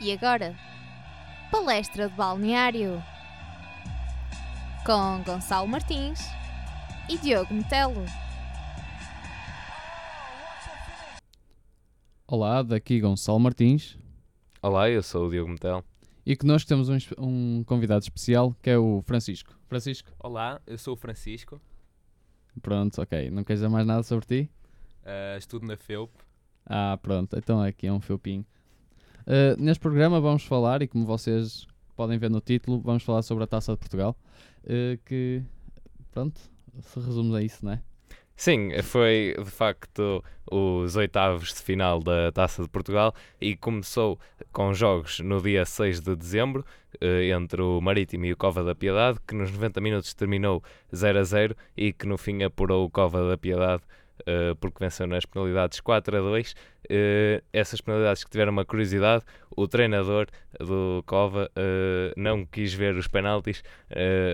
E agora, palestra de balneário com Gonçalo Martins e Diogo Metelo. Olá, daqui Gonçalo Martins Olá, eu sou o Diogo Metel. e que nós temos um, um convidado especial que é o Francisco. Francisco, Olá, eu sou o Francisco, pronto, ok. Não queres dizer mais nada sobre ti? eh, estudo na FEUP. Ah, pronto, então aqui é um felpinho. Uh, neste programa vamos falar, e como vocês podem ver no título, vamos falar sobre a Taça de Portugal. uh, que, pronto, se resume a isso, não é? Sim, foi de facto os oitavos de final da Taça de Portugal e começou com jogos no dia 6 de dezembro eh, entre o Marítimo e o Cova da Piedade, que nos 90 minutos terminou 0 a 0 e que no fim apurou o Cova da Piedade eh, porque venceu nas penalidades 4 a 2. Eh, essas penalidades que tiveram uma curiosidade, o treinador do Cova eh, não quis ver os penaltis,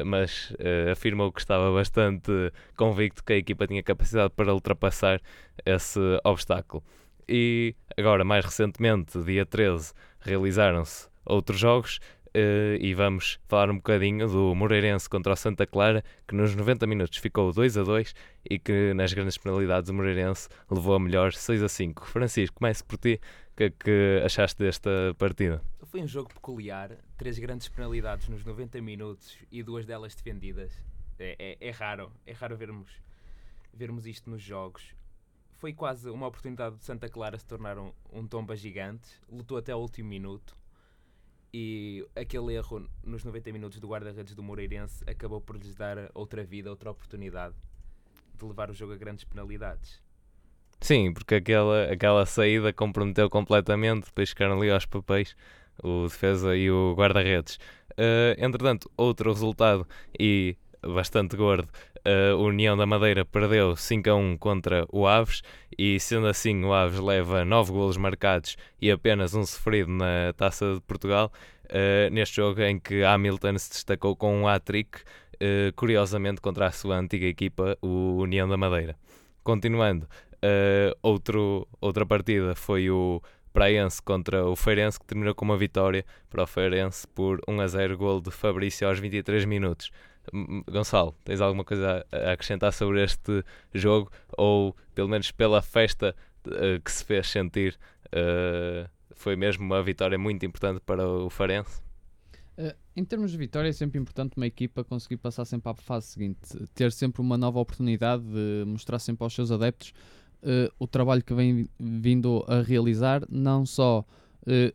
mas afirmou que estava bastante convicto que a equipa tinha capacidade para ultrapassar esse obstáculo. E agora, mais recentemente, dia 13, realizaram-se outros jogos eh, e vamos falar um bocadinho do Moreirense contra o Santa Clara, que nos 90 minutos ficou 2 a 2 e que nas grandes penalidades o Moreirense levou a melhor 6 a 5. Francisco, comece por ti. O que é que achaste desta partida? Foi um jogo peculiar, três grandes penalidades nos 90 minutos e duas delas defendidas. É, é- é raro, é raro vermos, vermos isto nos jogos. Foi quase uma oportunidade de Santa Clara se tornar um, um tomba gigante, lutou até o último minuto e aquele erro nos 90 minutos do guarda-redes do Moreirense acabou por lhes dar outra vida, outra oportunidade de levar o jogo a grandes penalidades. Sim, porque aquela, aquela saída comprometeu completamente, depois ficaram ali aos papéis o defesa e o guarda-redes. Eh, entretanto, outro resultado e bastante gordo, a União da Madeira perdeu 5 a 1 contra o Aves e sendo assim o Aves leva 9 golos marcados e apenas um sofrido na Taça de Portugal, eh, neste jogo em que Hamilton se destacou com um hat-trick, eh, curiosamente contra a sua antiga equipa, o União da Madeira. Continuando, Uh, outro, outra partida foi o Praense contra o Feirense, que terminou com uma vitória para o Feirense por 1 a 0, gol de Fabrício aos 23 minutos. Gonçalo, tens alguma coisa a acrescentar sobre este jogo? Ou, pelo menos pela festa uh, que se fez sentir, uh, foi mesmo uma vitória muito importante para o Feirense? Uh, em termos de vitória, é sempre importante uma equipa conseguir passar sempre à fase seguinte, ter sempre uma nova oportunidade de mostrar sempre aos seus adeptos o trabalho que vem vindo a realizar, não só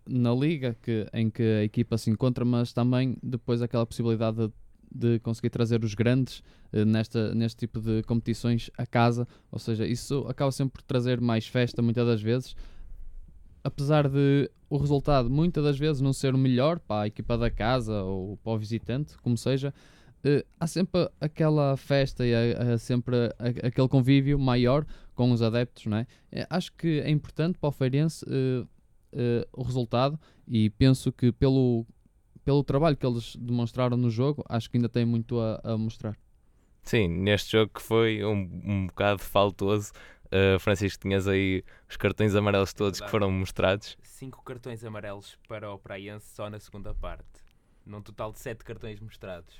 na liga que, em que a equipa se encontra, mas também depois aquela possibilidade de, de conseguir trazer os grandes uh, nesta, neste tipo de competições a casa, ou seja, isso acaba sempre por trazer mais festa muitas das vezes, apesar de o resultado muitas das vezes não ser o melhor para a equipa da casa ou para o visitante, como seja, eh, há sempre aquela festa e há, sempre aquele convívio maior com os adeptos, não é? Eh, acho que é importante para o Feirense eh, eh, o resultado e penso que pelo, pelo trabalho que eles demonstraram no jogo, acho que ainda tem muito a, a mostrar. Sim, neste jogo que foi um, um bocado faltoso. Uh, Francisco, tinhas aí os cartões amarelos todos que Verdade. foram mostrados. Cinco cartões amarelos para o Praense só na segunda parte. Num total de sete cartões mostrados.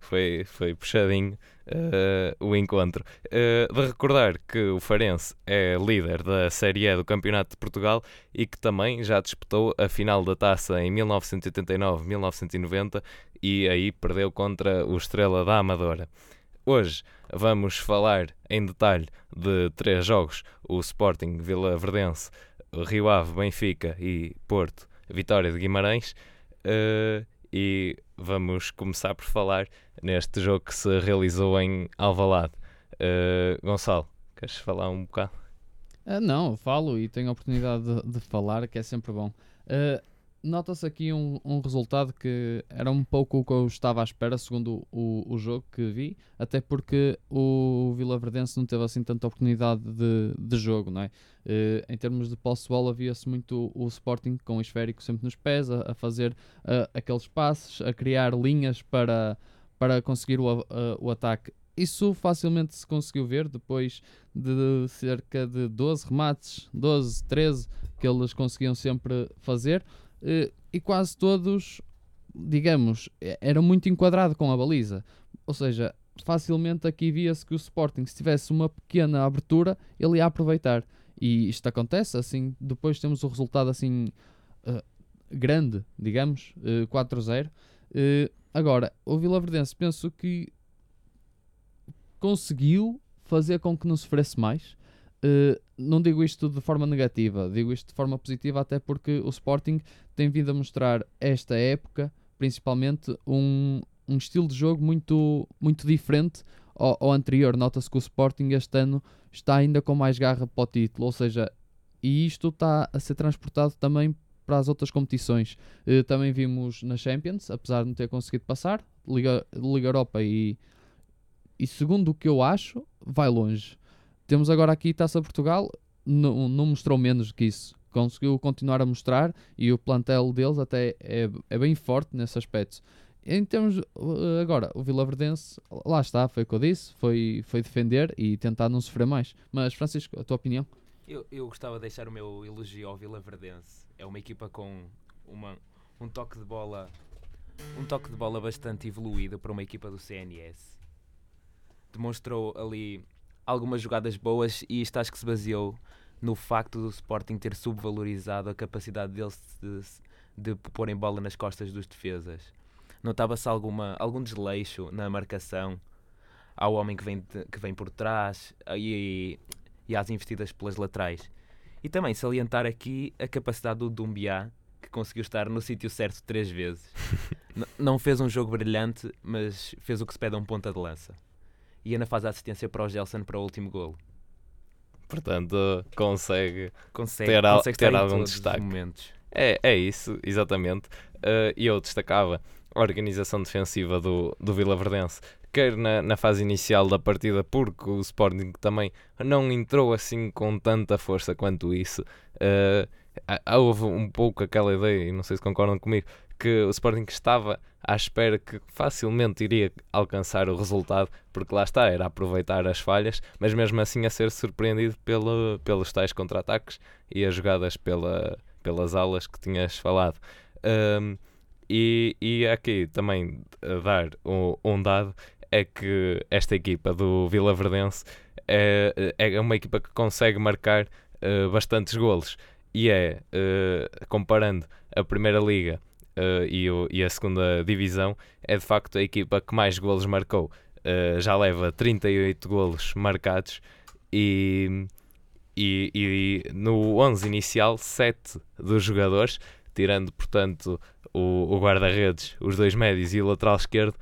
Foi, foi puxadinho uh, o encontro. Uh, de recordar que o Farense é líder da Série E do Campeonato de Portugal e que também já disputou a final da taça em 1989-1990 e aí perdeu contra o Estrela da Amadora. Hoje vamos falar em detalhe de três jogos: o Sporting Vila Verdense, Rio Ave, Benfica e Porto, Vitória de Guimarães. Uh, e vamos começar por falar neste jogo que se realizou em Alvalade. Uh, Gonçalo, queres falar um bocado? Ah, não, falo e tenho a oportunidade de, de falar, que é sempre bom. Ah, Nota-se aqui um, um resultado que era um pouco o que eu estava à espera, segundo o, o jogo que vi, até porque o Vila Verdense não teve assim tanta oportunidade de, de jogo, não é? Eh, em termos de posse bola, havia-se muito o Sporting com o esférico sempre nos pés, a, a fazer ah, aqueles passes, a criar linhas para, para conseguir o, a- o ataque. Isso facilmente se conseguiu ver depois de cerca de 12 remates, 12, 13 que eles conseguiam sempre fazer. Eh, e quase todos, digamos, e- eram muito enquadrado com a baliza. Ou seja, facilmente aqui via-se que o Sporting, se tivesse uma pequena abertura, ele ia aproveitar. E isto acontece, assim, depois temos o resultado assim eh, grande, digamos, eh, 4-0. Eh, agora, o Vila Verdense penso que conseguiu fazer com que não sofresse mais. Eh, não digo isto de forma negativa, digo isto de forma positiva, até porque o Sporting tem vindo a mostrar esta época, principalmente, um, um estilo de jogo muito, muito diferente ao, ao anterior. Nota-se que o Sporting este ano está ainda com mais garra para o título, ou seja, e isto está a ser transportado também para as outras competições. Eh, também vimos na Champions, apesar de não ter conseguido passar, Liga, Liga Europa e, e segundo o que eu acho, vai longe. Temos agora aqui Taça Portugal, não, não mostrou menos que isso. Conseguiu continuar a mostrar e o plantel deles até é, é bem forte nesse aspecto. Em termos, eh, agora, o Vila Verdense, lá está, foi o que eu disse, foi, foi defender e tentar não sofrer mais. Mas, Francisco, a tua opinião? Eu, eu gostava de deixar o meu elogio ao Vila Verdense. É uma equipa com uma, um toque de bola um toque de bola bastante evoluído para uma equipa do CNS. Demonstrou ali algumas jogadas boas e isto acho que se baseou no facto do Sporting ter subvalorizado a capacidade deles de, de porem bola nas costas dos defesas. Notava-se algum desleixo na marcação ao homem que vem, de- que vem por trás e, e às investidas pelas laterais. E também salientar aqui a capacidade do Dumbiá, que conseguiu estar no sítio certo três vezes. Não fez um jogo brilhante, mas fez o que se pede a um ponta de lança. E ainda faz a assistência para o Gelson para o último golo. Portanto, consegue. Consegue, Ter consegue ter algum destaque. momentos. É, é isso, exatamente. Eh, E eu destacava a organização defensiva do, do Vila Verdense, quer na, na fase inicial da partida, porque o Sporting também não entrou assim com tanta força quanto isso. Há- houve um pouco aquela ideia, e não sei se concordam comigo, que o Sporting estava à espera que facilmente iria alcançar o resultado, porque lá está, era aproveitar as falhas, mas mesmo assim a ser surpreendido pelo, pelos tais contra-ataques e as jogadas pela, pelas alas que tinhas falado. Um, e, e aqui também dar um, um dado é que esta equipa do Vila Verdense é, é uma equipa que consegue marcar eh, bastantes golos e é, eh, comparando a Primeira Liga eh, e, o- e a Segunda Divisão, é de facto a equipa que mais golos marcou. Eh, já leva 38 golos marcados e, e, e no 11 inicial, 7 dos jogadores, tirando portanto o, o guarda-redes, os dois médios e o lateral esquerdo,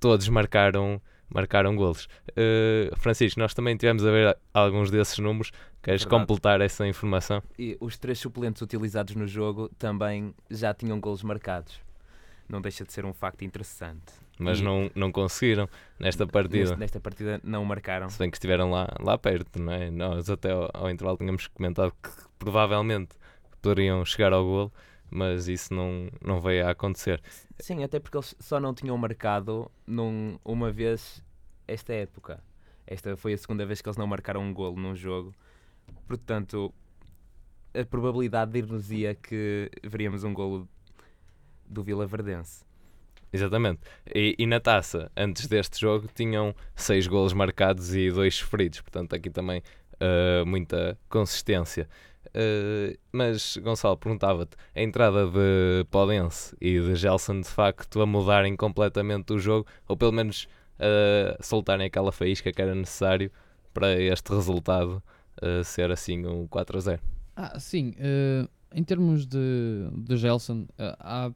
todos marcaram, marcaram golos. Eh, Francisco, nós também tivemos a ver alguns desses números. Queres Verdade. completar essa informação? E os três suplentes utilizados no jogo também já tinham golos marcados. Não deixa de ser um facto interessante. Mas E- não, não conseguiram nesta partida. Neste- nesta partida não marcaram. Se bem que estiveram lá, lá perto, não é? Nós até ao, ao intervalo tínhamos comentado que provavelmente poderiam chegar ao golo, mas isso não, não veio a acontecer. Sim, até porque eles só não tinham marcado num, uma vez esta época. Esta foi a segunda vez que eles não marcaram um golo num jogo. Portanto, a probabilidade de ir-nos ia que veríamos um golo do Vila Verdense. Exatamente. E, e na taça, antes deste jogo, tinham seis golos marcados e dois sofridos, portanto, aqui também ah, muita consistência. Ah, mas, Gonçalo, perguntava-te: a entrada de Podense e de Gelson, de facto, a mudarem completamente o jogo, ou pelo menos a soltarem aquela faísca que era necessário para este resultado ser assim um 4 a 0? Ah, sim. eh, em termos de, de Gelson, eh, há,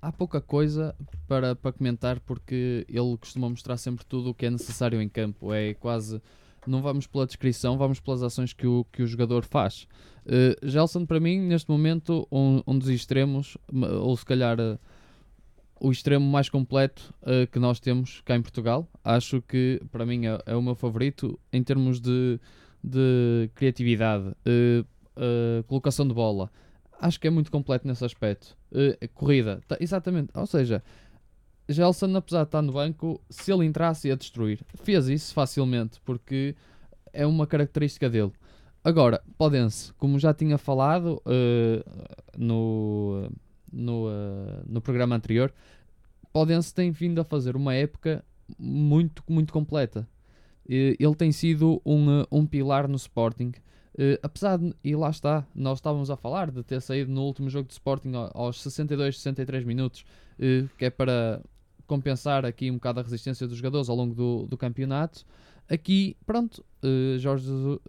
há pouca coisa para, para comentar porque ele costuma mostrar sempre tudo o que é necessário em campo. É quase. Não vamos pela descrição, vamos pelas ações que o, que o jogador faz. Eh, Gelson, para mim, neste momento, um, um dos extremos, ou se calhar o extremo mais completo eh, que nós temos cá em Portugal. Acho que, para mim, é, é o meu favorito em termos de, de criatividade. eh, uh, colocação de bola. Acho que é muito completo nesse aspecto. Uh, corrida, tá- exatamente. Ou seja, Gelson, apesar de estar no banco, se ele entrasse ia destruir. Fez isso facilmente, porque é uma característica dele. Agora, Podense, como já tinha falado uh, no, no, uh, no programa anterior, Podense tem vindo a fazer uma época muito, muito completa. Ele tem sido um, um pilar no Sporting. Uh, apesar de, e lá está, nós estávamos a falar de ter saído no último jogo de Sporting aos 62, 63 minutos, uh, que é para compensar aqui um bocado a resistência dos jogadores ao longo do, do campeonato. Aqui, pronto, uh, Jorge Jesus,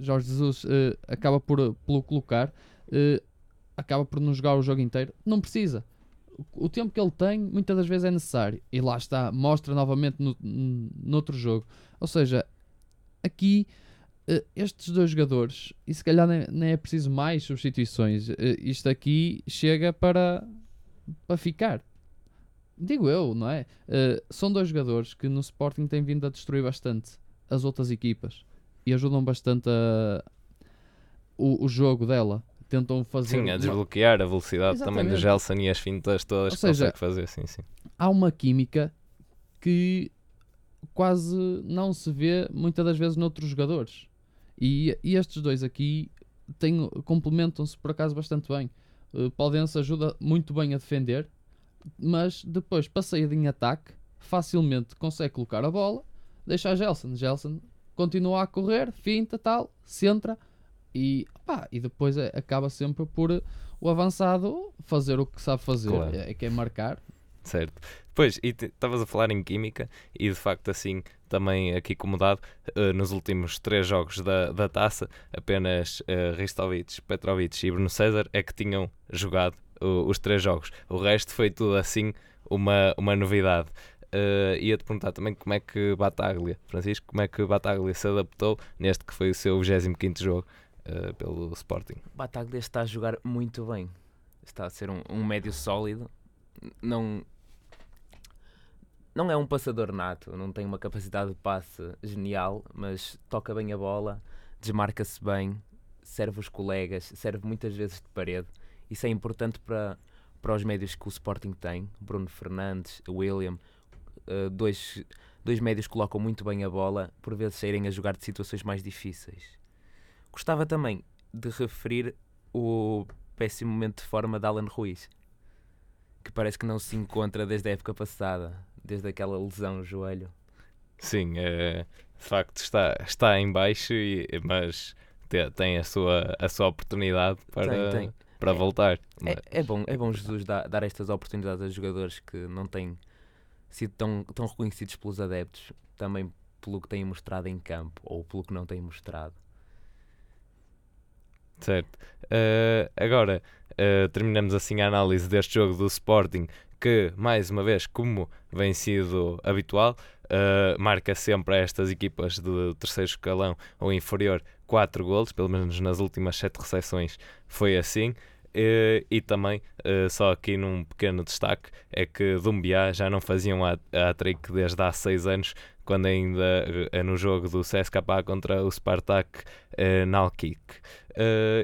Jorge Jesus acaba por, por colocar, acaba por não jogar o jogo inteiro. Não precisa. O, tempo que ele tem, muitas das vezes é necessário. E lá está, mostra novamente no, outro jogo. Ou seja, aqui uh, estes dois jogadores, e se calhar nem, nem é preciso mais substituições, uh, isto aqui chega para, para ficar. Digo eu, não é? Uh, são dois jogadores que no Sporting têm vindo a destruir bastante as outras equipas e ajudam bastante a, o, o jogo dela. Tentam fazer. Sim, a desbloquear a velocidade Exatamente. também do Gelson e as fintas todas Ou que seja, consegue fazer. Sim, sim. Há uma química que quase não se vê muitas das vezes noutros jogadores. E, e estes dois aqui complementam-se por acaso bastante bem. Uh, Paudense ajuda muito bem a defender, mas depois, para sair em ataque, facilmente consegue colocar a bola, deixa a Gelson. Gelson continua a correr, finta, tal, centra e, pá, e depois é, acaba sempre por o avançado fazer o que sabe fazer, claro. é, que é marcar. Certo. Pois, e estavas a falar em química e de facto assim também aqui acomodado uh, nos últimos três jogos da, da taça, apenas uh, Ristovic, Petrovic e Bruno César é que tinham jogado uh, os três jogos. O resto foi tudo assim uma, uma novidade. Uh, ia-te perguntar também como é que Bataglia, Francisco, como é que Bataglia se adaptou neste que foi o seu 25 jogo uh, pelo Sporting. Bataglia está a jogar muito bem, está a ser um, um médio sólido, não, não é um passador nato, não tem uma capacidade de passe genial, mas toca bem a bola, desmarca-se bem, serve os colegas, serve muitas vezes de parede. Isso é importante para, para os médios que o Sporting tem. Bruno Fernandes, William, uh, dois, dois médios colocam muito bem a bola, por vezes saírem a jogar de situações mais difíceis. Gostava também de referir o péssimo momento de forma de Alan Ruiz, que parece que não se encontra desde a época passada desde aquela lesão no joelho. Sim, é, de facto está, está em baixo, e, mas te, tem a sua, a sua oportunidade para, tem, tem. para é, voltar. É, é, bom, é bom Jesus dar, dar estas oportunidades a jogadores que não têm sido tão, tão reconhecidos pelos adeptos, também pelo que têm mostrado em campo ou pelo que não têm mostrado. Certo. Uh, agora, uh, terminamos assim a análise deste jogo do Sporting que, mais uma vez, como vem sido habitual, uh, marca sempre a estas equipas do terceiro escalão ou inferior 4 golos, pelo menos nas últimas 7 recepções foi assim. Uh, e também, uh, só aqui num pequeno destaque, é que Dumbiá já não faziam a, a trick desde há 6 anos, quando ainda uh, no jogo do CSKA contra o Spartak uh, Nalkik.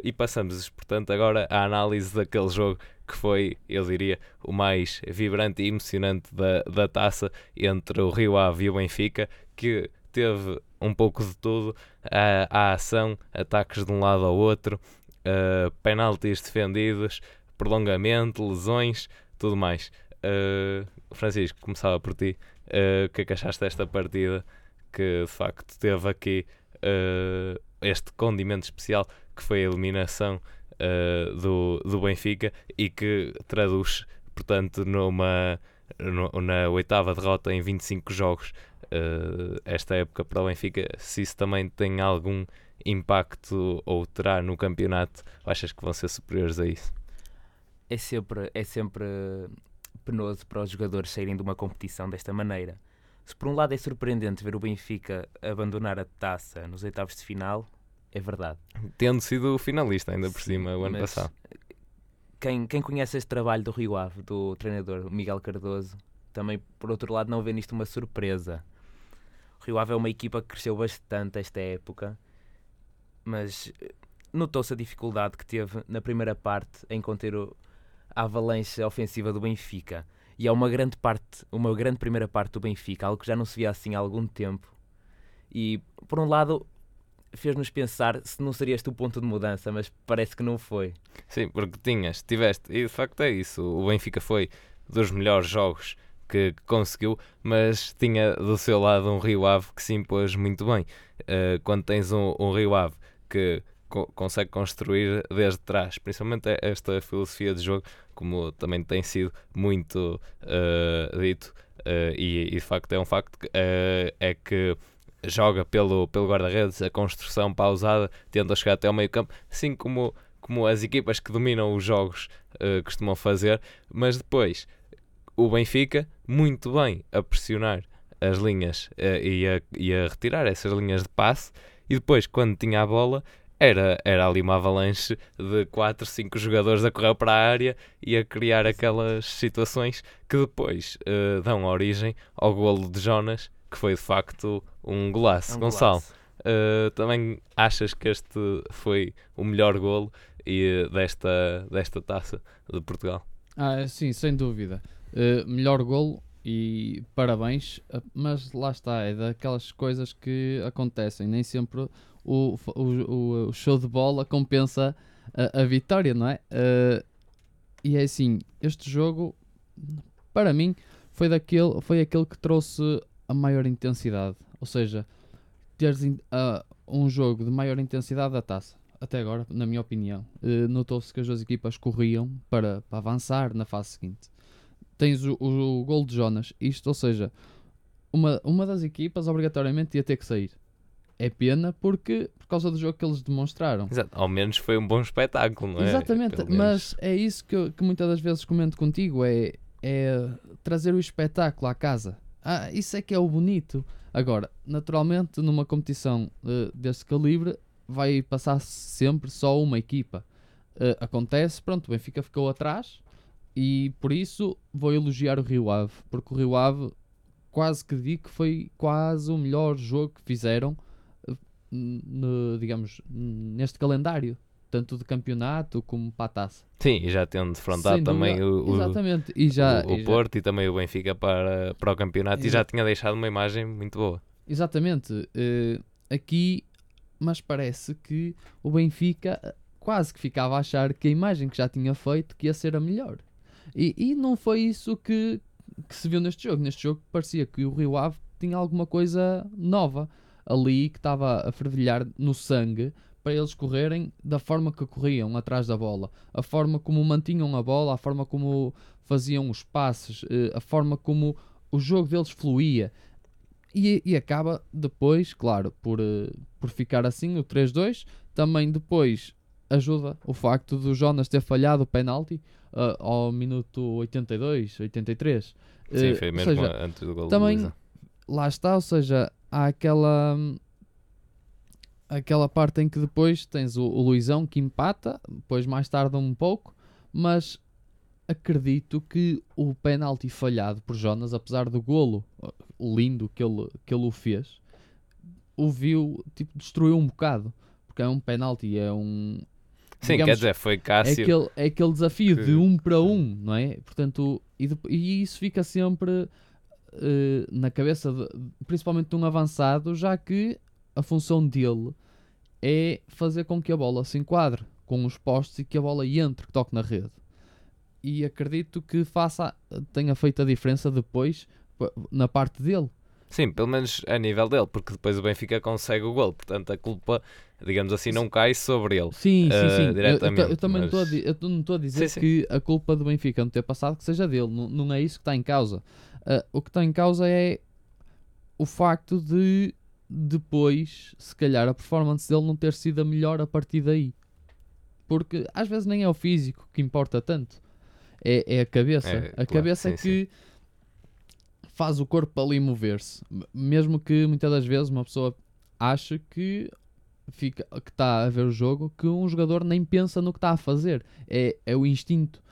e passamos, portanto, agora à análise daquele jogo que foi, eu diria, o mais vibrante e emocionante da, da taça entre o Rio Ave e o Benfica, que teve um pouco de tudo, a, a ação, ataques de um lado ao outro, uh, penaltis defendidos, prolongamento, lesões, tudo mais. Uh, Francisco, começava por ti. Uh, o que é que achaste desta partida que de facto teve aqui uh, este condimento especial que foi a eliminação do, do Benfica e que traduz, portanto, numa, na oitava derrota em 25 jogos uh, esta época para o Benfica, se isso também tem algum impacto ou terá no campeonato, achas que vão ser superiores a isso? É sempre, é sempre penoso para os jogadores saírem de uma competição desta maneira. Se por um lado é surpreendente ver o Benfica abandonar a taça nos oitavos de final, é verdade. Tendo sido finalista ainda por Sim, cima o ano passado. Quem, quem conhece este trabalho do Rio Ave, do treinador Miguel Cardoso, também por outro lado não vê nisto uma surpresa. Rio Ave é uma equipa que cresceu bastante esta época, mas eh, notou-se a dificuldade que teve na primeira parte em conter a avalanche ofensiva do Benfica. E é uma grande parte, uma grande primeira parte do Benfica, algo que já não se via assim há algum tempo. E por um lado fez-nos pensar se não seria este o ponto de mudança, mas parece que não foi. Sim, porque tinhas, tiveste, e de facto é isso. O Benfica foi dos melhores jogos que conseguiu, mas tinha do seu lado um Rio Ave que se impôs muito bem. Uh, quando tens um, um Rio Ave que co consegue construir desde trás, principalmente esta filosofia de jogo, como também tem sido muito uh, dito, uh, e, e, de facto é um facto, é que joga pelo, pelo guarda-redes, a construção pausada, tenta chegar até ao meio campo, assim como, como as equipas que dominam os jogos uh, costumam fazer, mas depois o Benfica, muito bem a pressionar as linhas uh, e, a, e a retirar essas linhas de passe, e depois, quando tinha a bola, era, era ali uma avalanche de 4, 5 jogadores a correr para a área e a criar aquelas situações que depois uh, dão origem ao golo de Jonas que foi de facto um golaço. Um Gonçalo, uh, também achas que este foi o melhor golo e, desta, desta taça de Portugal? Ah, sim, sem dúvida. Uh, melhor golo e parabéns, uh, mas lá está, é daquelas coisas que acontecem, nem sempre o, o, o show de bola compensa a, a vitória, não é? Uh, e é assim, este jogo, para mim, foi, daquele, foi aquele que trouxe a maior intensidade. Ou seja, teres uh, um jogo de maior intensidade da taça. Até agora, na minha opinião, notou-se que as duas equipas corriam para, para avançar na fase seguinte. Tens o, o, o gol de Jonas, isto, ou seja, uma, uma das equipas obrigatoriamente ia ter que sair. É pena porque por causa do jogo que eles demonstraram. Exato. Ao menos foi um bom espetáculo, não é? Exatamente, mas é isso que, eu, que muitas das vezes comento contigo, é, é trazer o espetáculo à casa. Ah, isso é que é o bonito. Agora, naturalmente, numa competição uh, deste calibre, vai passar sempre só uma equipa. Uh, acontece, pronto, o Benfica ficou atrás e por isso vou elogiar o Rio Ave, porque o Rio Ave quase que digo que foi quase o melhor jogo que fizeram, uh, no, digamos, neste calendário tanto de campeonato como para a taça. Sim, e já tendo defrontado também o, o, Exatamente. E já, o, o e Porto já... e também o Benfica para, para o campeonato e já tinha deixado uma imagem muito boa. Exatamente. Uh, aqui, mas parece que o Benfica eh, quase que ficava a achar que a imagem que já tinha feito que ia ser a melhor. E, e não foi isso que, que se viu neste jogo. Neste jogo parecia que o Rio Ave tinha alguma coisa nova ali que estava a fervilhar no sangue para eles correrem da forma que corriam atrás da bola, a forma como mantinham a bola, a forma como faziam os passes, eh, a forma como o jogo deles fluía. E, e acaba depois, claro, por, eh, por ficar assim o 3-2. Também depois ajuda o facto do Jonas ter falhado o penalti uh, ao minuto 82, 83. Sim, foi mesmo seja, antes do gol Também lá está, ou seja, há aquela aquela parte em que depois tens o, o Luizão que empata, depois mais tarde um pouco, mas acredito que o penalti falhado por Jonas, apesar do golo uh, lindo que ele, que ele o fez, o viu, tipo, destruiu um bocado. Porque é um penalti, é um. Sim, digamos, quer dizer, foi Cássio. É aquele, é aquele desafio que... de um para um, não é? Portanto, e, e isso fica sempre uh, na cabeça, de, principalmente de um avançado, já que a função dele é fazer com que a bola se enquadre com os postos e que a bola entre, que toque na rede. E acredito que faça, tenha feito a diferença depois na parte dele. Sim, pelo menos a nível dele, porque depois o Benfica consegue o gol, portanto a culpa, digamos assim, não cai sobre ele. Sim, sim, sim. Uh, diretamente, eu, eu, eu, também mas... eu não estou a dizer sim, que sim. a culpa do Benfica não ter passado que seja dele, não, não é isso que está em causa. Uh, o que está em causa é o facto de depois, se calhar, a performance dele não ter sido a melhor a partir daí. Porque às vezes nem é o físico que importa tanto, é, é a cabeça. É, a claro, cabeça sim, é que sim. Faz o corpo ali mover-se. Mesmo que muitas das vezes uma pessoa ache que fica que está a ver o jogo que um jogador nem pensa no que está a fazer. É, é o instinto,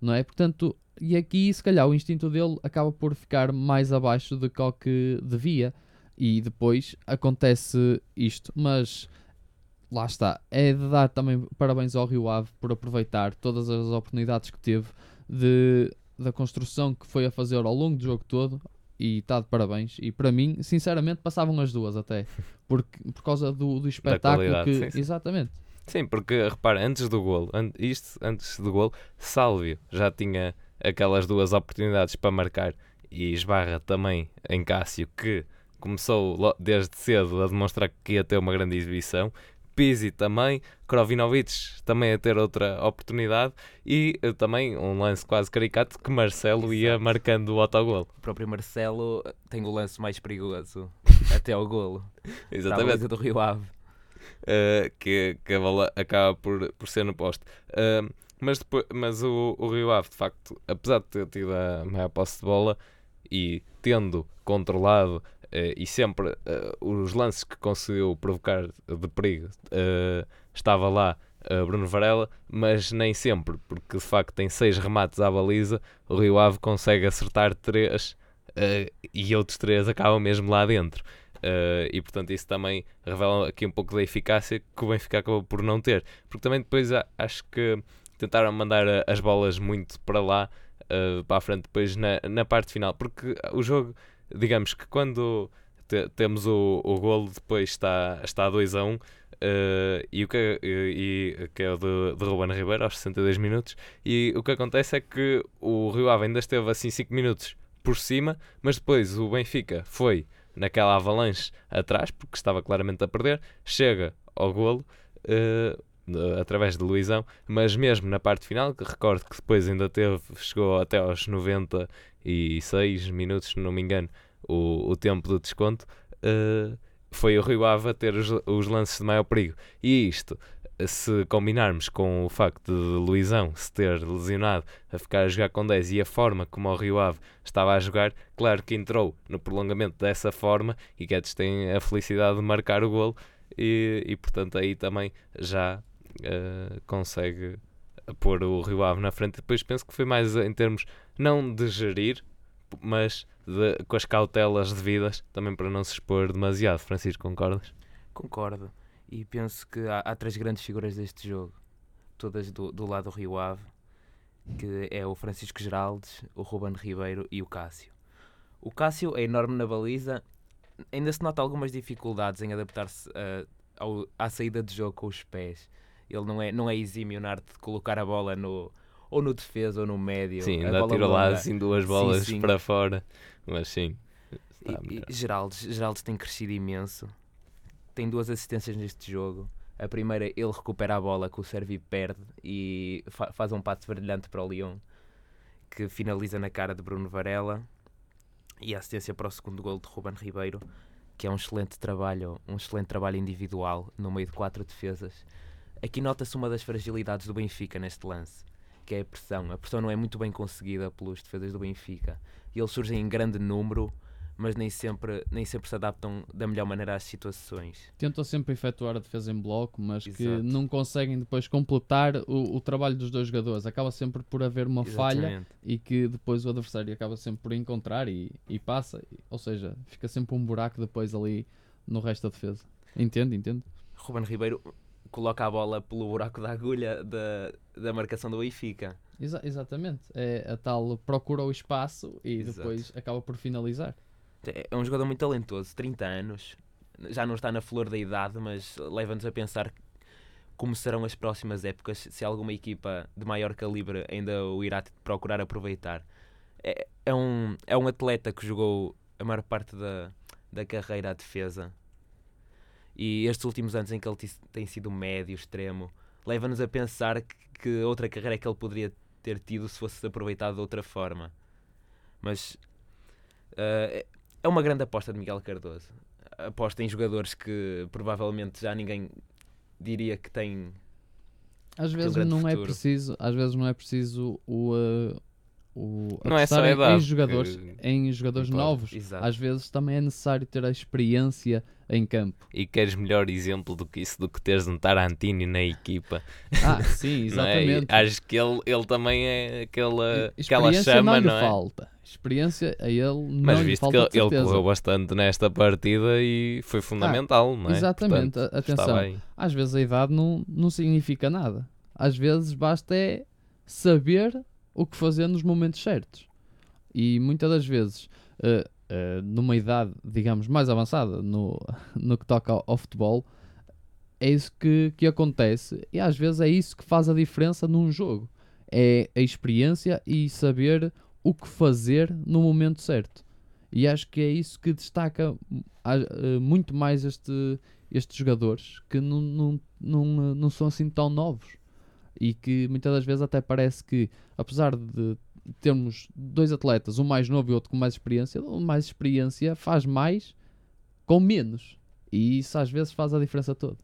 não é? Portanto, e aqui se calhar o instinto dele acaba por ficar mais abaixo do que que devia e depois acontece isto. Mas lá está, é de dar também parabéns ao Rio Ave por aproveitar todas as oportunidades que teve de, da construção que foi a fazer ao longo do jogo todo e está de parabéns. E para mim, sinceramente, passavam as duas até. Porque, por causa do, do espetáculo que. sim, sim. Exatamente. Sim, porque repara, antes do golo, an- isto antes do golo, Sálvio já tinha aquelas duas oportunidades para marcar e esbarra também em Cássio, que começou desde cedo a demonstrar que ia ter uma grande exibição. Pizzi também, Krovinovic também a ter outra oportunidade e eh, também um lance quase caricato que Marcelo ia Exato. marcando o autogolo. O próprio Marcelo tem o lance mais perigoso até ao golo. Exatamente. do Rio Ave. uh, que, que a bola acaba por, por ser no poste. Uh, mas depois, mas o, o Rio Ave, de facto, apesar de ter tido a maior posse de bola e tendo controlado e sempre uh, os lances que conseguiu provocar de perigo, uh, estava lá Bruno Varela, mas nem sempre, porque de facto tem seis remates à baliza, o Rio Ave consegue acertar três e outros três acabam mesmo lá dentro. Uh, e portanto isso também revela aqui um pouco da eficácia que o Benfica acabou por não ter. Porque também depois acho que tentaram mandar as bolas muito para lá, uh, para a frente, depois na, na parte final. Porque o jogo, digamos que quando te- temos o, o golo, depois está, está 2 a 1 e o que, e, que é o de, de Ruben Ribeiro aos 62 minutos. E o que acontece é que o Rio Ave ainda esteve assim 5 minutos por cima, mas depois o Benfica foi naquela avalanche atrás, porque estava claramente a perder, chega ao golo eh, através de Luizão, mas mesmo na parte final, que recordo que depois ainda teve, chegou até aos 96 minutos, se não me engano, o, o tempo do desconto, eh, foi o Rio Ave a ter os, os lances de maior perigo. E isto, se combinarmos com o facto de Luizão se ter lesionado a ficar a jogar com 10 e a forma como o Rio Ave estava a jogar, claro que entrou no prolongamento dessa forma e Guedes tem a felicidade de marcar o golo e, e portanto aí também já eh, consegue pôr o Rio Ave na frente. Depois penso que foi mais em termos não de gerir, mas de- com as cautelas devidas também para não se expor demasiado. Francisco, concordas? Concordo. E penso que há, há três grandes figuras deste jogo, todas do, do lado do Rio Ave, que é o Francisco Geraldes, o Ruben Ribeiro e o Cássio. O Cássio é enorme na baliza, ainda se nota algumas dificuldades em adaptar-se ao- à saída de jogo com os pés. Ele não é, não é exímio na arte de colocar a bola no, ou no defesa ou no médio. Sim, ainda tirou lá assim duas Sim, bolas sim. para fora, mas sim. E- e Geraldes, Geraldes tem crescido imenso. Tem duas assistências neste jogo. A primeira, ele recupera a bola que o Servi perde e fa- faz um passe brilhante para o Lyon, que finaliza na cara de Bruno Varela. E a assistência para o segundo gol de Ruben Ribeiro, que é um excelente trabalho, um excelente trabalho individual no meio de quatro defesas. Aqui nota-se uma das fragilidades do Benfica neste lance, que é a pressão. A pressão não é muito bem conseguida pelos defesas do Benfica. E eles surgem em grande número, mas nem sempre, nem sempre se adaptam da melhor maneira às situações. Tentam sempre efetuar a defesa em bloco, mas que Exato. não conseguem depois completar o, o trabalho dos dois jogadores. Acaba sempre por haver uma falha Exatamente. e que depois o adversário acaba sempre por encontrar e, e passa. Ou seja, fica sempre um buraco depois ali no resto da defesa. Entende? Entende? Ruben Ribeiro coloca a bola pelo buraco da agulha da, da marcação do Benfica. Exa- exatamente. É a tal procura o espaço e Exato. depois acaba por finalizar. É um jogador muito talentoso, 30 anos, já não está na flor da idade, mas leva-nos a pensar como serão as próximas épocas, se alguma equipa de maior calibre ainda o irá procurar aproveitar. É, é um, é um atleta que jogou a maior parte da, da carreira à defesa e estes últimos anos em que ele tem sido médio, extremo, leva-nos a pensar que, que outra carreira é que ele poderia ter tido se fosse aproveitado de outra forma. Mas eh, é uma grande aposta de Miguel Cardoso. Aposta em jogadores que provavelmente já ninguém diria que tem. Às um vezes grande não é futuro. preciso, às vezes não é preciso o, uh, o Não é só em- idade em jogadores, que- em jogadores importa. novos. Exato. Às vezes também é necessário ter a experiência em campo. E queres melhor exemplo do que isso, do que teres um Tarantino na equipa? Ah, sim, é? exatamente. Acho que ele, ele também é aquela, aquela experiência chama, não não é? falta. Experiência a ele não Mas visto falta que ele, ele correu bastante nesta partida e foi fundamental, não é? exatamente, Portanto, atenção. Às vezes a idade não, não significa nada. Às vezes basta é saber o que fazer nos momentos certos. E muitas das vezes eh, uh, numa idade, digamos, mais avançada no, no que toca ao, ao, futebol, é isso que, que acontece e às vezes é isso que faz a diferença num jogo. É a experiência e saber o que fazer no momento certo. E acho que é isso que destaca uh, muito mais este, estes jogadores que não, não, não, não são assim tão novos e que muitas das vezes até parece que, apesar de termos dois atletas, um mais novo e outro com mais experiência, o mais experiência faz mais com menos. E isso às vezes faz a diferença toda.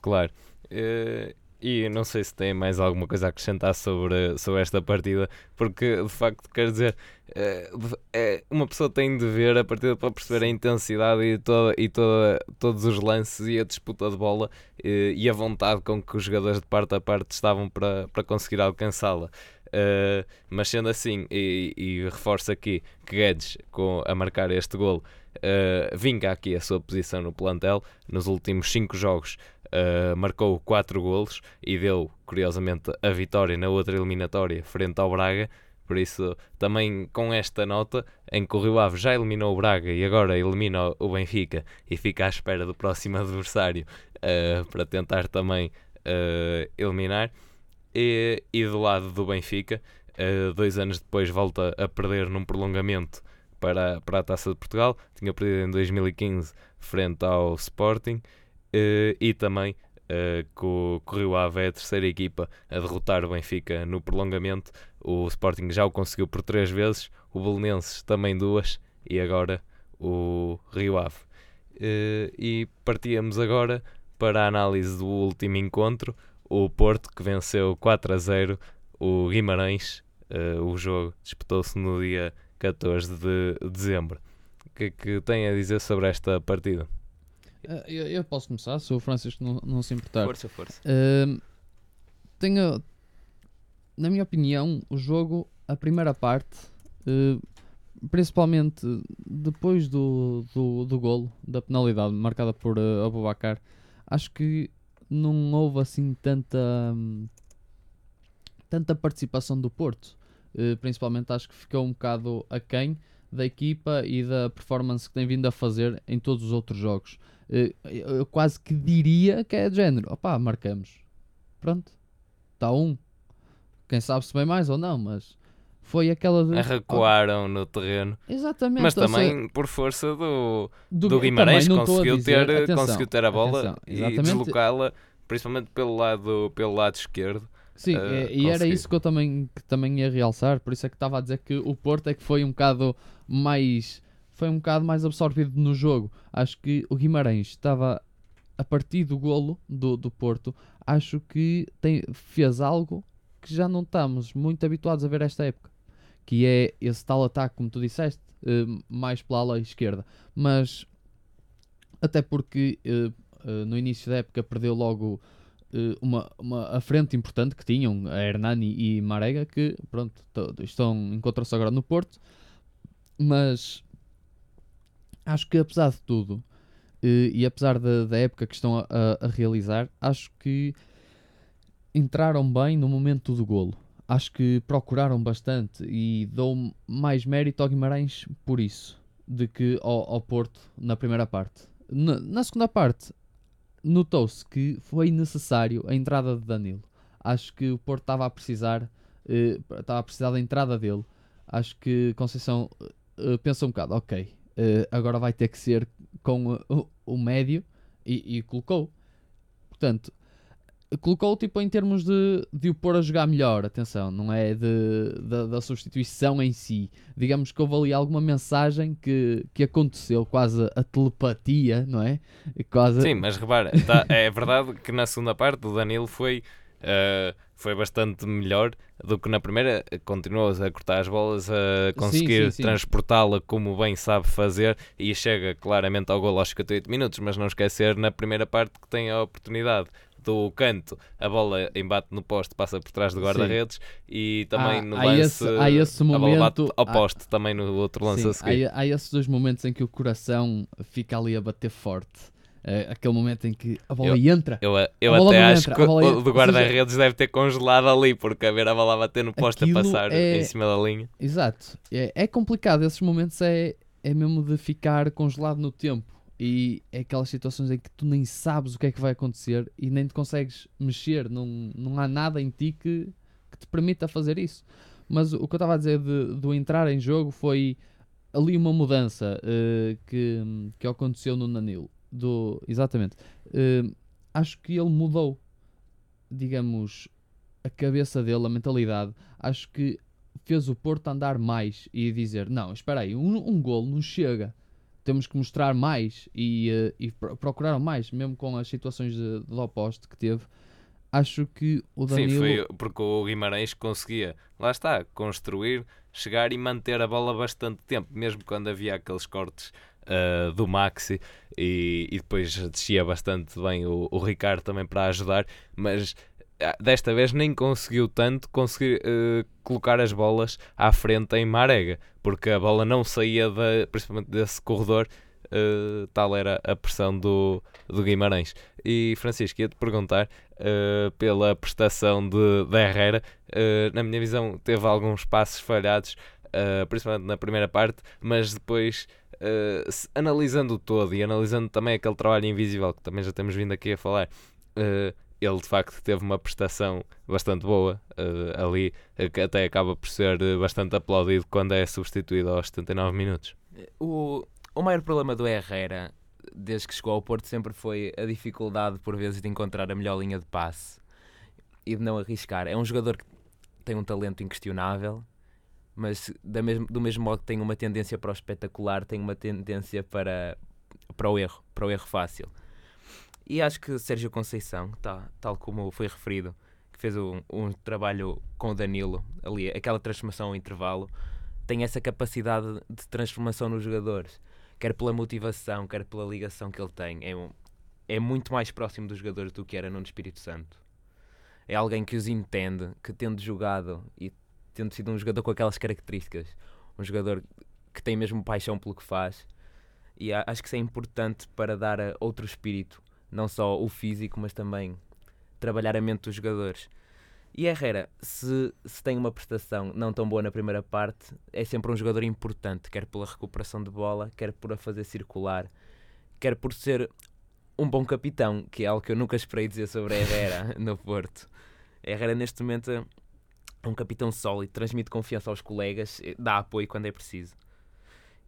Claro. Uh, e não sei se tem mais alguma coisa a acrescentar sobre, sobre esta partida, porque de facto, quer dizer, é, é, uma pessoa tem de ver a partida para perceber a intensidade e, toda, e toda, todos os lances e a disputa de bola e, e a vontade com que os jogadores de parte a parte estavam para, para conseguir alcançá-la. Uh, mas sendo assim, e, e reforço aqui que Guedes, com, a marcar este gol, uh, vinga aqui a sua posição no plantel. Nos últimos 5 jogos, uh, marcou 4 golos e deu, curiosamente, a vitória na outra eliminatória frente ao Braga. Por isso, também com esta nota, em que o Rio Ave já eliminou o Braga e agora elimina o Benfica e fica à espera do próximo adversário uh, para tentar também uh, eliminar. E, e, do lado do Benfica, uh, dois anos depois, volta a perder num prolongamento para, para a Taça de Portugal. Tinha perdido em 2015 frente ao Sporting e também uh, que o, Rio Ave a terceira equipa a derrotar o Benfica no prolongamento. O Sporting já o conseguiu por três vezes, o Belenenses também duas e agora o Rio Ave. Uh, e partíamos agora para a análise do último encontro, o Porto que venceu 4 a 0 o Guimarães. Uh, o jogo disputou-se no dia 14 de dezembro. O que é que tem a dizer sobre esta partida? Uh, eu, eu, posso começar, se o Francisco não, não se importar. Força, força. Uh, tenho, na minha opinião, o jogo, a primeira parte, uh, principalmente depois do, do, do golo, da penalidade marcada por uh, Abubacar, acho que não houve assim tanta, um, tanta participação do Porto. Uh, principalmente acho que ficou um bocado aquém da equipa e da performance que tem vindo a fazer em todos os outros jogos. Eh, eu quase que diria que é de género. Opá, marcamos. Pronto. Está um. Quem sabe se bem mais ou não, mas foi aquela de. Recuaram oh. no terreno. Exatamente. Mas também seja, por força do, do, do Guimarães conseguiu, dizer, ter, atenção, conseguiu ter a bola e deslocá-la, principalmente pelo lado, pelo lado esquerdo. Sim, uh, e era isso que eu também, que também ia realçar, por isso é que estava a dizer que o Porto é que foi um bocado mais foi um bocado mais absorvido no jogo. Acho que o Guimarães estava a partir do golo do, do Porto, acho que tem, fez algo que já não estamos muito habituados a ver esta época, que é esse tal ataque, como tu disseste, uh, mais pela ala esquerda. Mas até porque uh, no início da época perdeu logo uma, uma a frente importante que tinham, a Hernani e Marega, que pronto, estão encontram-se agora no Porto, mas acho que apesar de tudo, e apesar da, da época que estão a, a, realizar, acho que entraram bem no momento do golo. Acho que procuraram bastante e dou mais mérito ao Guimarães por isso, de que ao, ao Porto na primeira parte. Na, na segunda parte, notou-se que foi necessário a entrada de Danilo. Acho que o Porto estava a precisar, uh, estava a precisar da entrada dele. Acho que Conceição uh, pensa um bocado, ok, agora vai ter que ser com o, o médio e, e, colocou. Portanto, colocou tipo em termos de, de o pôr a jogar melhor, atenção, não é de, de, da substituição em si. Digamos que houve ali alguma mensagem que, que aconteceu, quase a telepatia, não é? Quase... Sim, mas repara, tá, é verdade que na segunda parte o Danilo foi uh, foi bastante melhor do que na primeira. Continuou a cortar as bolas, a conseguir transportá-la como bem sabe fazer e chega claramente ao gol aos 58 minutos. Mas não esquecer na primeira parte que tem a oportunidade do canto, a bola embate no poste, passa por trás do guarda-redes e também ah, no lance esse, há esse momento, a bola bate ao poste, há, também no outro lance sim, a seguir. Há, há esses dois momentos em que o coração fica ali a bater forte. Uh, aquele momento em que a bola eu, entra. Eu, eu até acho entra, que o do guarda-redes deve ter congelado ali, porque a ver a bola bater no poste a passar é... em cima da linha. Exato. É, é, complicado, esses momentos é, é mesmo de ficar congelado no tempo. E é aquelas situações em que tu nem sabes o que é que vai acontecer e nem te consegues mexer, não, não há nada em ti que, que te permita fazer isso. Mas o que eu estava a dizer do entrar em jogo foi ali uma mudança uh, que, que aconteceu no Nanilo. Do, exatamente. Uh, acho que ele mudou, digamos, a cabeça dele, a mentalidade. Acho que fez o Porto andar mais e dizer: Não, espera aí, um, um golo não chega. Temos que mostrar mais e, uh, e procurar mais, mesmo com as situações de, de oposto que teve. Acho que o Danilo. Sim, foi porque o Guimarães conseguia, lá está, construir, chegar e manter a bola bastante tempo, mesmo quando havia aqueles cortes uh, do Maxi e, e, depois descia bastante bem o, o Ricardo também para ajudar, mas desta vez nem conseguiu tanto conseguir uh, colocar as bolas à frente em Marega, porque a bola não saía de, principalmente desse corredor, uh, tal era a pressão do, do Guimarães. E Francisco, ia-te perguntar uh, pela prestação de, de Herrera, na minha visão teve alguns passos falhados, principalmente na primeira parte, mas depois analisando o todo e analisando também aquele trabalho invisível que também já temos vindo aqui a falar, uh, ele de facto teve uma prestação bastante boa uh, ali, que até acaba por ser eh, bastante aplaudido quando é substituído aos 79 minutos. O, o maior problema do Herrera, desde que chegou ao Porto, sempre foi a dificuldade, por vezes, de encontrar a melhor linha de passe e de não arriscar. É um jogador que tem um talento inquestionável, mas da mesmo, do mesmo modo que tem uma tendência para o espetacular, tem uma tendência para, para o erro, para o erro fácil. E acho que Sérgio Conceição, tá, tal como foi referido, que fez um, um trabalho com o Danilo, ali, aquela transformação ao intervalo, tem essa capacidade de transformação nos jogadores, quer pela motivação, quer pela ligação que ele tem. É, um, é muito mais próximo dos jogadores do que era no Espírito Santo. É alguém que os entende, que tendo jogado e tendo sido um jogador com aquelas características, um jogador que tem mesmo paixão pelo que faz, e acho que isso é importante para dar outro espírito não só o físico, mas também trabalhar a mente dos jogadores. E Herrera, se, se tem uma prestação não tão boa na primeira parte, é sempre um jogador importante, quer pela recuperação de bola, quer por a fazer circular, quer por ser um bom capitão, que é algo que eu nunca esperei dizer sobre Herrera no Porto. Herrera, neste momento, é um capitão sólido, transmite confiança aos colegas, dá apoio quando é preciso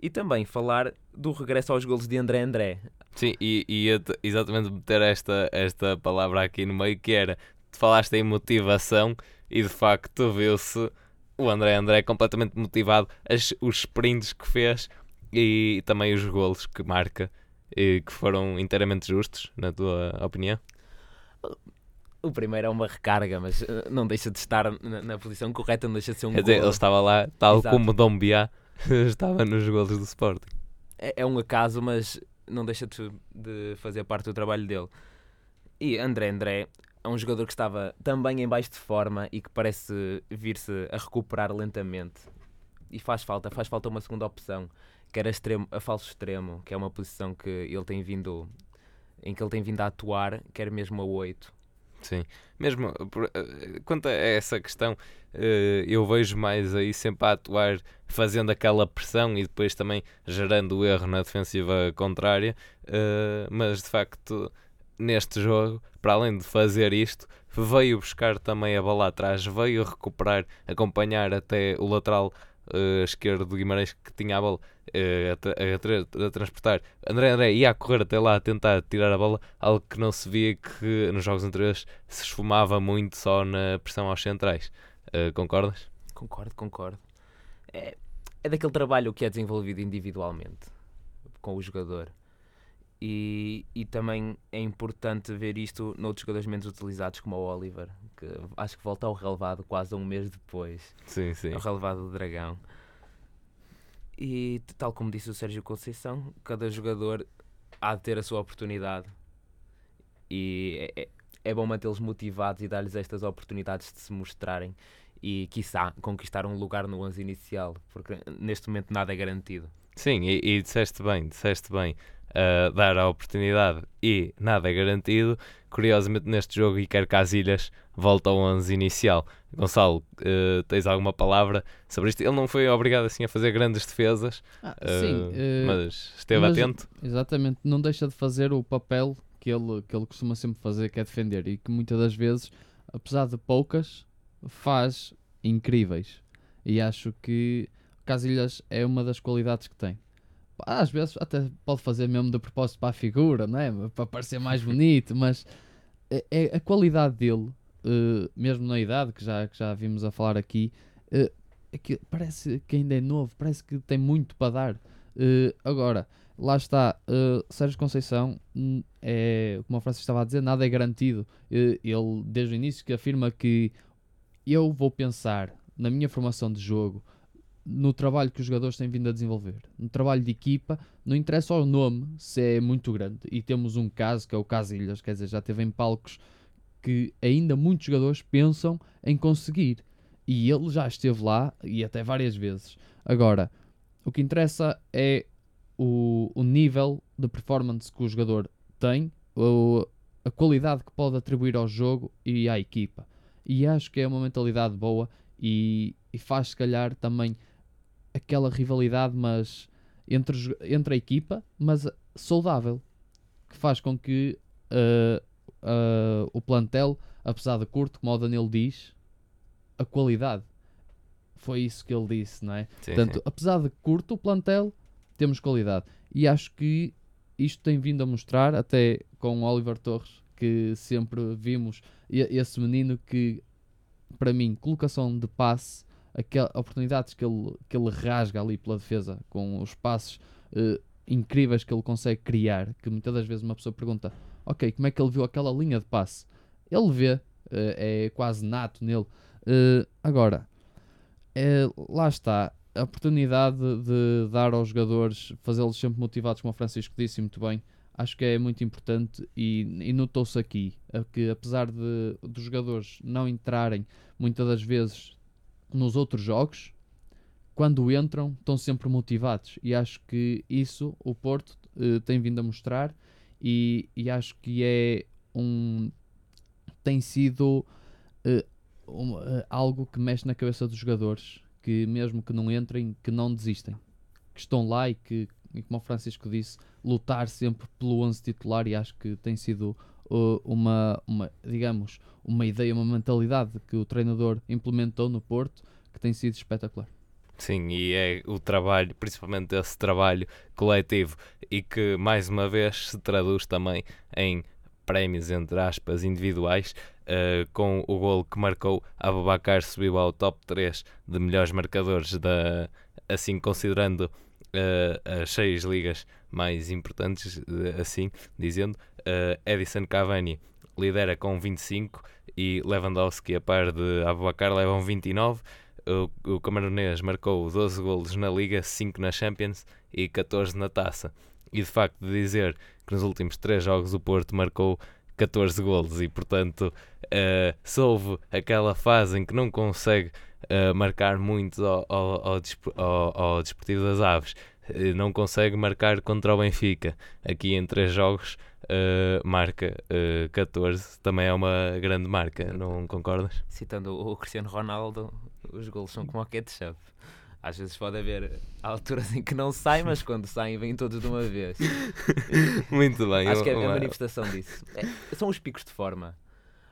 e também falar do regresso aos golos de André André. Sim, e, e exatamente meter esta, esta palavra aqui no meio que era falaste em motivação e de facto viu-se o André André completamente motivado, as, os sprints que fez e também os golos que marca e que foram inteiramente justos, na tua opinião? O primeiro é uma recarga, mas eh, não deixa de estar na, na posição correta, não deixa de ser um Quer dizer, ele estava lá, tal Exato. como Dom Biá estava nos golos do Sporting. É, é, um acaso, mas não deixa de, de, fazer parte do trabalho dele. E André André é um jogador que estava também em baixo de forma e que parece vir-se a recuperar lentamente. E faz falta, faz falta uma segunda opção, que era extremo, a falso extremo, que é uma posição que ele tem vindo em que ele tem vindo a atuar, quer mesmo a 8. Sim, mesmo eh, quanto a essa questão, eh, eu vejo mais aí sempre a atuar fazendo aquela pressão e depois também gerando o erro na defensiva contrária, eh, mas de facto neste jogo, para além de fazer isto, veio buscar também a bola atrás, veio recuperar, acompanhar até o lateral uh, esquerdo do Guimarães que tinha a bola uh, a, a, a, transportar. André André ia a correr até lá a tentar tirar a bola, algo que não se via que nos jogos anteriores se esfumava muito só na pressão aos centrais. Uh, concordas? Concordo, concordo. É, é daquele trabalho que é desenvolvido individualmente com o jogador. E, e também é importante ver isto noutros jogadores menos utilizados, como o Oliver, que acho que volta ao relevado quase um mês depois. Sim, sim. Ao relevado do Dragão. E tal como disse o Sérgio Conceição, cada jogador há de ter a sua oportunidade. E é, é, é bom mantê-los motivados e dar-lhes estas oportunidades de se mostrarem. e, quiçá, conquistar um lugar no 11 inicial, porque neste momento nada é garantido. Sim, e, e disseste bem, disseste bem. Uh, dar a oportunidade e nada é garantido. Curiosamente, neste jogo, Iker Casilhas volta ao 11 inicial. Gonçalo, uh, tens alguma palavra sobre isto? Ele não foi obrigado assim a fazer grandes defesas, Ah, uh, sim, eh, mas esteve mas- atento. Exatamente, não deixa de fazer o papel que ele, que ele costuma sempre fazer, que é defender, e que muitas das vezes, apesar de poucas, faz incríveis. E acho que Casilhas é uma das qualidades que tem. Às vezes até pode fazer mesmo de propósito para a figura, não é? para parecer mais bonito, mas é, é a qualidade dele, eh, mesmo na idade que já, que já vimos a falar aqui, eh, é que parece que ainda é novo, parece que tem muito para dar. Eh, agora, lá está, Sérgio Conceição hum, é, como o Francisco estava a dizer, nada é garantido. Ele, desde o início, que afirma que eu vou pensar na minha formação de jogo, no trabalho que os jogadores têm vindo a desenvolver, no trabalho de equipa, não interessa o nome se é muito grande. E temos um caso que é o Casilhas, quer dizer, já teve em palcos que ainda muitos jogadores pensam em conseguir. E ele já esteve lá e até várias vezes. Agora, o que interessa é o, o nível de performance que o jogador tem, o- a qualidade que pode atribuir ao jogo e à equipa. E acho que é uma mentalidade boa e, e faz se calhar também aquela rivalidade, mas entre, entre a equipa, mas saudável, que faz com que uh, uh, o plantel, apesar de curto, como o Danilo diz, a qualidade. Foi isso que ele disse, não é? Sim, Portanto, sim. apesar de curto o plantel, temos qualidade. E acho que isto tem vindo a mostrar, até com o Oliver Torres, que sempre vimos e- esse menino que, para mim, colocação de passe, aquelas oportunidades que ele, que ele rasga ali pela defesa, com os passos eh, incríveis que ele consegue criar, que muitas das vezes uma pessoa pergunta, ok, como é que ele viu aquela linha de passe? Ele vê, eh, é quase nato nele. Eh, agora, lá está, a oportunidade de dar aos jogadores, fazê-los sempre motivados, como o Francisco disse muito bem, acho que é muito importante e, e notou-se aqui é que apesar de dos jogadores não entrarem muitas das vezes nos outros jogos, quando entram estão sempre motivados. E acho que isso o Porto eh, tem vindo a mostrar. E, e acho que é um tem sido eh, um, eh, algo que mexe na cabeça dos jogadores que mesmo que não entrem, que não desistem. Que estão lá e que, e como o Francisco disse, lutar sempre pelo 11 titular e acho que tem sido uh, uma, uma, digamos, uma ideia, uma mentalidade que o treinador implementou no Porto que tem sido espetacular. Sim, e é o trabalho, principalmente esse trabalho coletivo e que mais uma vez se traduz também em prémios, entre aspas, individuais, eh, com o gol que marcou, Abubacar subiu ao top 3 de melhores marcadores, da, assim considerando eh, as seis ligas mais importantes, eh, assim dizendo. Eh, Edison Cavani lidera com 25 e Lewandowski, a par de Abubacar, levam 29 o, o camaronês marcou 12 golos na Liga, 5 na Champions e 14 na Taça. E de facto dizer que nos últimos 3 jogos o Porto marcou 14 golos e portanto eh, se houve aquela fase em que não consegue eh, marcar muito ao, ao, ao, ao- ao Desportivo das Aves, não consegue marcar contra o Benfica. Aqui em 3 jogos eh, marca eh, 14, também é uma grande marca, não concordas? Citando o Cristiano Ronaldo, os golos são como o ketchup. Às vezes pode haver alturas em que não sai, mas quando saem vêm todos de uma vez. Muito bem. Acho que é a uma- manifestação disso. É, são os picos de forma.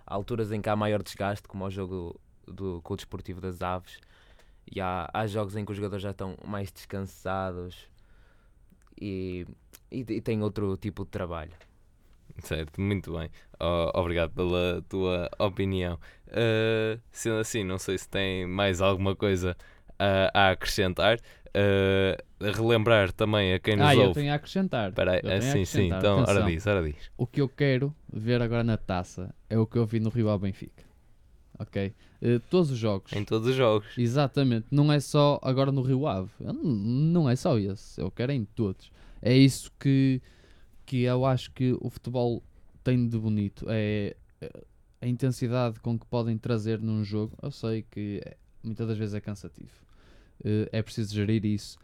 Há alturas em que há maior desgaste, como o jogo do, com o Desportivo das Aves, e há, há jogos em que os jogadores já estão mais descansados e, e, e têm outro tipo de trabalho. Certo, muito bem. Ó, obrigado pela tua opinião. Uh, sendo assim, não sei se tem mais alguma coisa a, a acrescentar. Uh, relembrar também a quem nos Ah, eu ouve. tenho a acrescentar. Espera aí, Eu tenho a ah, sim, sim, acrescentar. então, ora Atenção. diz, ora diz. O que eu quero ver agora na taça é o que eu vi no Rio ao Benfica. Ok? Eh, todos os jogos. Em todos os jogos. Exatamente, não é só agora no Rio Ave, não é só esse, eu quero em todos. É isso que, que eu acho que o futebol tem de bonito, é, a intensidade com que podem trazer num jogo, eu sei que é- muitas das vezes é cansativo. Eh, é preciso gerir isso.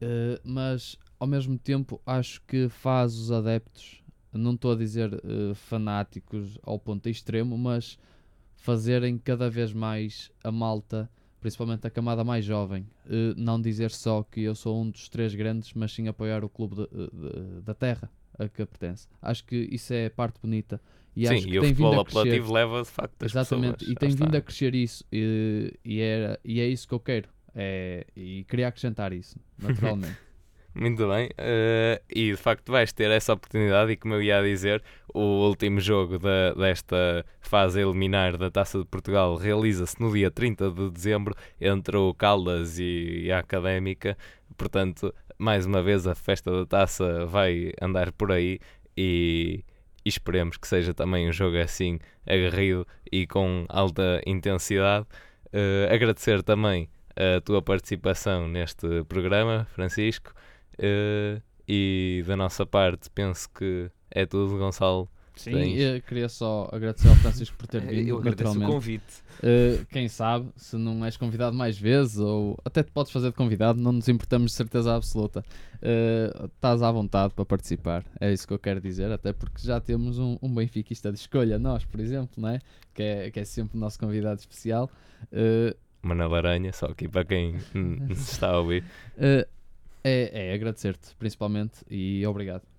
Eh, mas ao mesmo tempo acho que faz os adeptos, não estou a dizer fanáticos ao ponto extremo, mas fazerem cada vez mais a malta, principalmente a camada mais jovem, eh, não dizer só que eu sou um dos três grandes, mas sim apoiar o clube de- de- da terra a que pertence. Acho que isso é a parte bonita e acho Sim, que e o tem vindo futebol a crescer. apelativo leva de facto as Exatamente, pessoas. e tem vindo a crescer isso e, e, era, e é isso que eu quero. É, e queria acrescentar isso, naturalmente. Muito bem, eh, e de facto vais ter essa oportunidade. E como eu ia dizer, o último jogo da, desta fase eliminar da Taça de Portugal realiza-se no dia 30 de dezembro entre o Caldas e, e a Académica. Portanto, mais uma vez, a festa da taça vai andar por aí e, e esperemos que seja também um jogo assim aguerrido e com alta intensidade. Eh, agradecer também a tua participação neste programa, Francisco. Eh, e da nossa parte, penso que é tudo, Gonçalo. Sim, Tens. eu queria só agradecer ao Francisco por ter vindo, Eu agradeço o convite. Uh, quem sabe, se não és convidado mais vezes, ou até te podes fazer de convidado, não nos importamos de certeza absoluta. Uh, estás à vontade para participar, é isso que eu quero dizer, até porque já temos um, um benfiquista de escolha, nós, por exemplo, não é? Que, é, que é sempre o nosso convidado especial. Uh, Manela Aranha, só aqui para quem se está a ouvir. uh, é, é agradecer-te, principalmente, e obrigado.